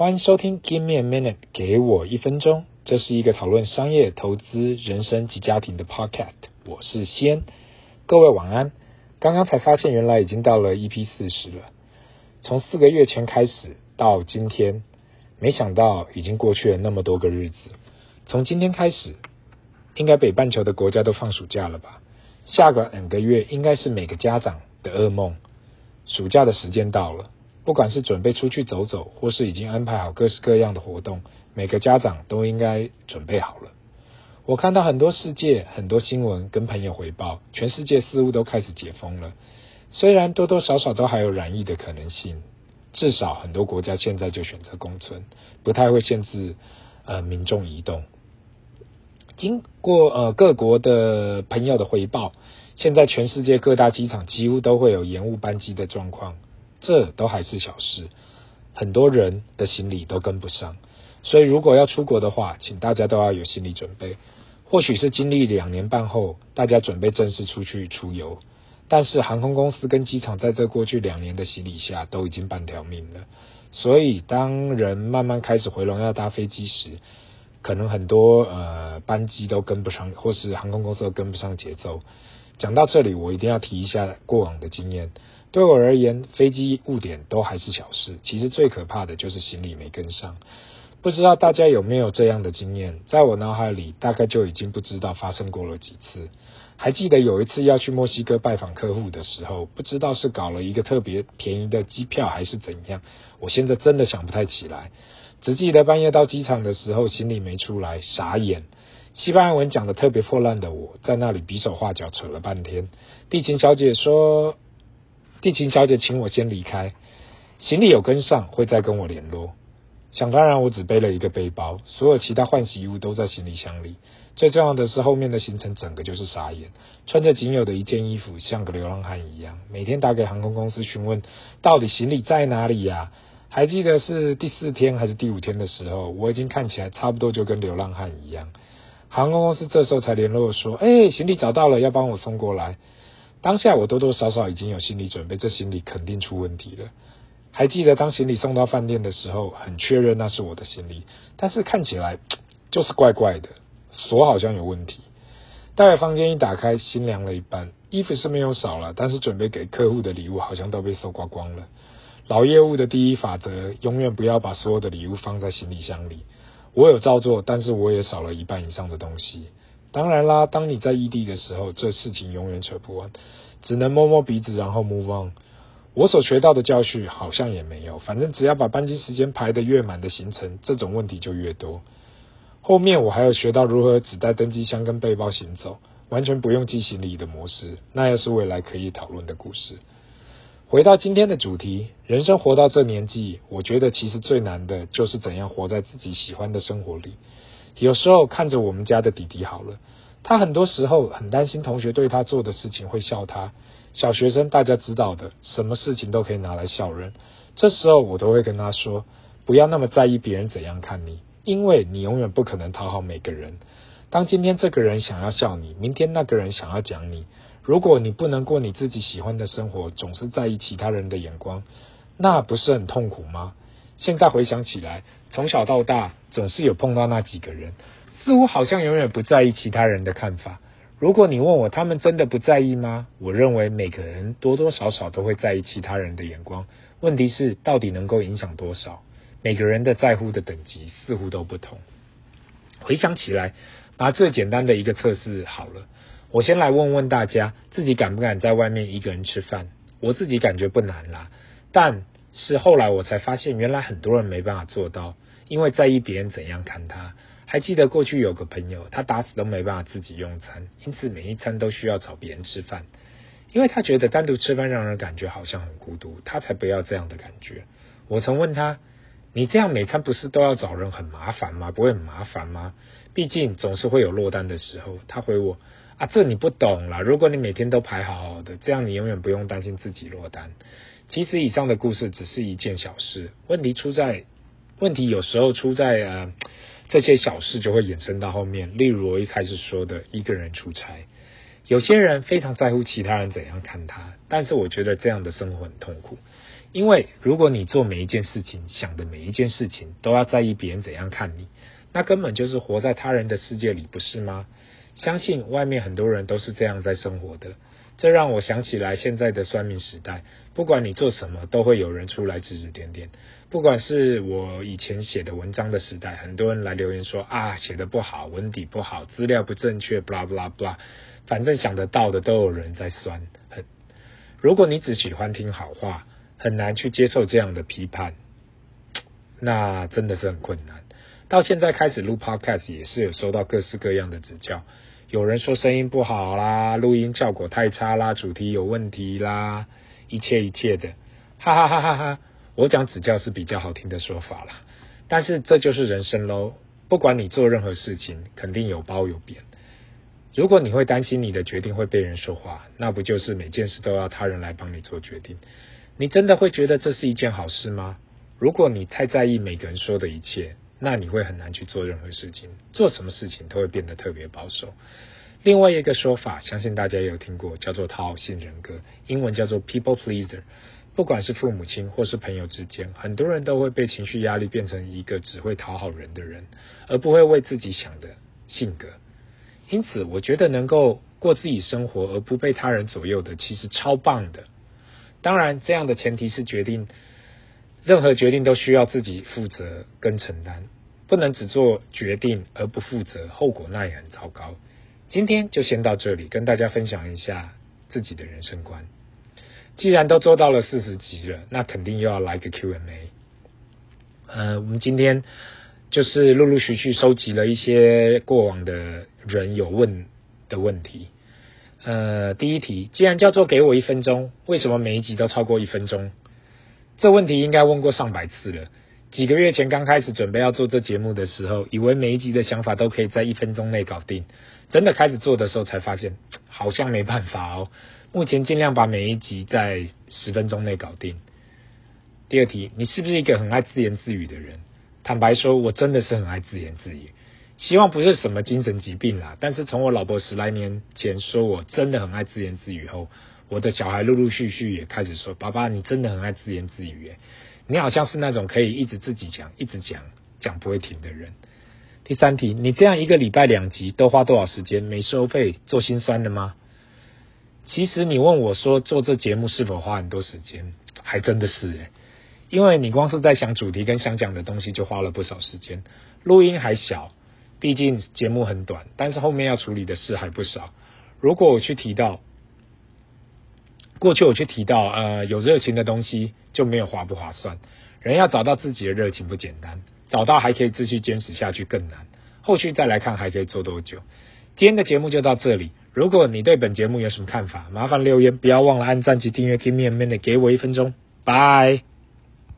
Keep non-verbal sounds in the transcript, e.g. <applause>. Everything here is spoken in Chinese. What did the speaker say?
欢迎收听 Give me a minute，给我一分钟。这是一个讨论商业、投资、人生及家庭的 podcast。我是先，各位晚安。刚刚才发现，原来已经到了 EP 四十了。从四个月前开始到今天，没想到已经过去了那么多个日子。从今天开始，应该北半球的国家都放暑假了吧？下个两个月应该是每个家长的噩梦。暑假的时间到了。不管是准备出去走走，或是已经安排好各式各样的活动，每个家长都应该准备好了。我看到很多世界、很多新闻跟朋友回报，全世界似乎都开始解封了。虽然多多少少都还有染疫的可能性，至少很多国家现在就选择共存，不太会限制呃民众移动。经过呃各国的朋友的回报，现在全世界各大机场几乎都会有延误班机的状况。这都还是小事，很多人的行李都跟不上，所以如果要出国的话，请大家都要有心理准备。或许是经历两年半后，大家准备正式出去出游，但是航空公司跟机场在这过去两年的洗礼下，都已经半条命了。所以当人慢慢开始回笼要搭飞机时，可能很多呃班机都跟不上，或是航空公司都跟不上节奏。讲到这里，我一定要提一下过往的经验。对我而言，飞机误点都还是小事，其实最可怕的就是行李没跟上。不知道大家有没有这样的经验？在我脑海里，大概就已经不知道发生过了几次。还记得有一次要去墨西哥拜访客户的时候，不知道是搞了一个特别便宜的机票还是怎样，我现在真的想不太起来。只记得半夜到机场的时候，行李没出来，傻眼。西班牙文讲得特别破烂的我，在那里比手画脚扯了半天。地勤小姐说。地勤小姐请我先离开，行李有跟上，会再跟我联络。想当然，我只背了一个背包，所有其他换洗衣物都在行李箱里。最重要的是，后面的行程整个就是傻眼，穿着仅有的一件衣服，像个流浪汉一样，每天打给航空公司询问到底行李在哪里呀？还记得是第四天还是第五天的时候，我已经看起来差不多就跟流浪汉一样。航空公司这时候才联络说：“哎，行李找到了，要帮我送过来。”当下我多多少少已经有心理准备，这行李肯定出问题了。还记得当行李送到饭店的时候，很确认那是我的行李，但是看起来就是怪怪的，锁好像有问题。待会房间一打开，心凉了一半。衣服是没有少了，但是准备给客户的礼物好像都被搜刮光了。老业务的第一法则，永远不要把所有的礼物放在行李箱里。我有照做，但是我也少了一半以上的东西。当然啦，当你在异地的时候，这事情永远扯不完，只能摸摸鼻子，然后 move on。我所学到的教训好像也没有，反正只要把班机时间排得越满的行程，这种问题就越多。后面我还有学到如何只带登机箱跟背包行走，完全不用寄行李的模式，那也是未来可以讨论的故事。回到今天的主题，人生活到这年纪，我觉得其实最难的就是怎样活在自己喜欢的生活里。有时候看着我们家的弟弟好了，他很多时候很担心同学对他做的事情会笑他。小学生大家知道的，什么事情都可以拿来笑人。这时候我都会跟他说，不要那么在意别人怎样看你，因为你永远不可能讨好每个人。当今天这个人想要笑你，明天那个人想要讲你，如果你不能过你自己喜欢的生活，总是在意其他人的眼光，那不是很痛苦吗？现在回想起来，从小到大总是有碰到那几个人，似乎好像永远不在意其他人的看法。如果你问我他们真的不在意吗？我认为每个人多多少少都会在意其他人的眼光。问题是到底能够影响多少？每个人的在乎的等级似乎都不同。回想起来，拿最简单的一个测试好了，我先来问问大家，自己敢不敢在外面一个人吃饭？我自己感觉不难啦，但。是后来我才发现，原来很多人没办法做到，因为在意别人怎样看他。还记得过去有个朋友，他打死都没办法自己用餐，因此每一餐都需要找别人吃饭，因为他觉得单独吃饭让人感觉好像很孤独，他才不要这样的感觉。我曾问他：“你这样每餐不是都要找人很麻烦吗？不会很麻烦吗？毕竟总是会有落单的时候。”他回我：“啊，这你不懂啦，如果你每天都排好好的，这样你永远不用担心自己落单。”其实以上的故事只是一件小事，问题出在，问题有时候出在呃，这些小事就会衍生到后面。例如我一开始说的一个人出差，有些人非常在乎其他人怎样看他，但是我觉得这样的生活很痛苦，因为如果你做每一件事情，想的每一件事情都要在意别人怎样看你，那根本就是活在他人的世界里，不是吗？相信外面很多人都是这样在生活的。这让我想起来现在的酸民时代，不管你做什么，都会有人出来指指点点。不管是我以前写的文章的时代，很多人来留言说啊，写得不好，文笔不好，资料不正确，blah blah blah，反正想得到的都有人在酸。很，如果你只喜欢听好话，很难去接受这样的批判，那真的是很困难。到现在开始录 podcast 也是有收到各式各样的指教。有人说声音不好啦，录音效果太差啦，主题有问题啦，一切一切的，哈哈哈哈哈！我讲指教是比较好听的说法啦，但是这就是人生喽。不管你做任何事情，肯定有褒有贬。如果你会担心你的决定会被人说话，那不就是每件事都要他人来帮你做决定？你真的会觉得这是一件好事吗？如果你太在意每个人说的一切，那你会很难去做任何事情，做什么事情都会变得特别保守。另外一个说法，相信大家也有听过，叫做讨好型人格，英文叫做 people pleaser。不管是父母亲或是朋友之间，很多人都会被情绪压力变成一个只会讨好人的人，而不会为自己想的性格。因此，我觉得能够过自己生活而不被他人左右的，其实超棒的。当然，这样的前提是决定。任何决定都需要自己负责跟承担，不能只做决定而不负责，后果那也很糟糕。今天就先到这里，跟大家分享一下自己的人生观。既然都做到了四十集了，那肯定又要来个 Q&A。呃，我们今天就是陆陆续续收集了一些过往的人有问的问题。呃，第一题，既然叫做给我一分钟，为什么每一集都超过一分钟？这问题应该问过上百次了。几个月前刚开始准备要做这节目的时候，以为每一集的想法都可以在一分钟内搞定。真的开始做的时候，才发现 <laughs> 好像没办法哦。目前尽量把每一集在十分钟内搞定。第二题，你是不是一个很爱自言自语的人？坦白说，我真的是很爱自言自语。希望不是什么精神疾病啦，但是从我老婆十来年前说我真的很爱自言自语后。我的小孩陆陆续续也开始说：“爸爸，你真的很爱自言自语，你好像是那种可以一直自己讲、一直讲、讲不会停的人。”第三题，你这样一个礼拜两集都花多少时间没收费做心酸的吗？其实你问我说做这节目是否花很多时间，还真的是诶，因为你光是在想主题跟想讲的东西就花了不少时间。录音还小，毕竟节目很短，但是后面要处理的事还不少。如果我去提到。过去我却提到，呃，有热情的东西就没有划不划算。人要找到自己的热情不简单，找到还可以继续坚持下去更难。后续再来看还可以做多久。今天的节目就到这里。如果你对本节目有什么看法，麻烦留言，不要忘了按赞及订阅。Kimi M 的给我一分钟，拜。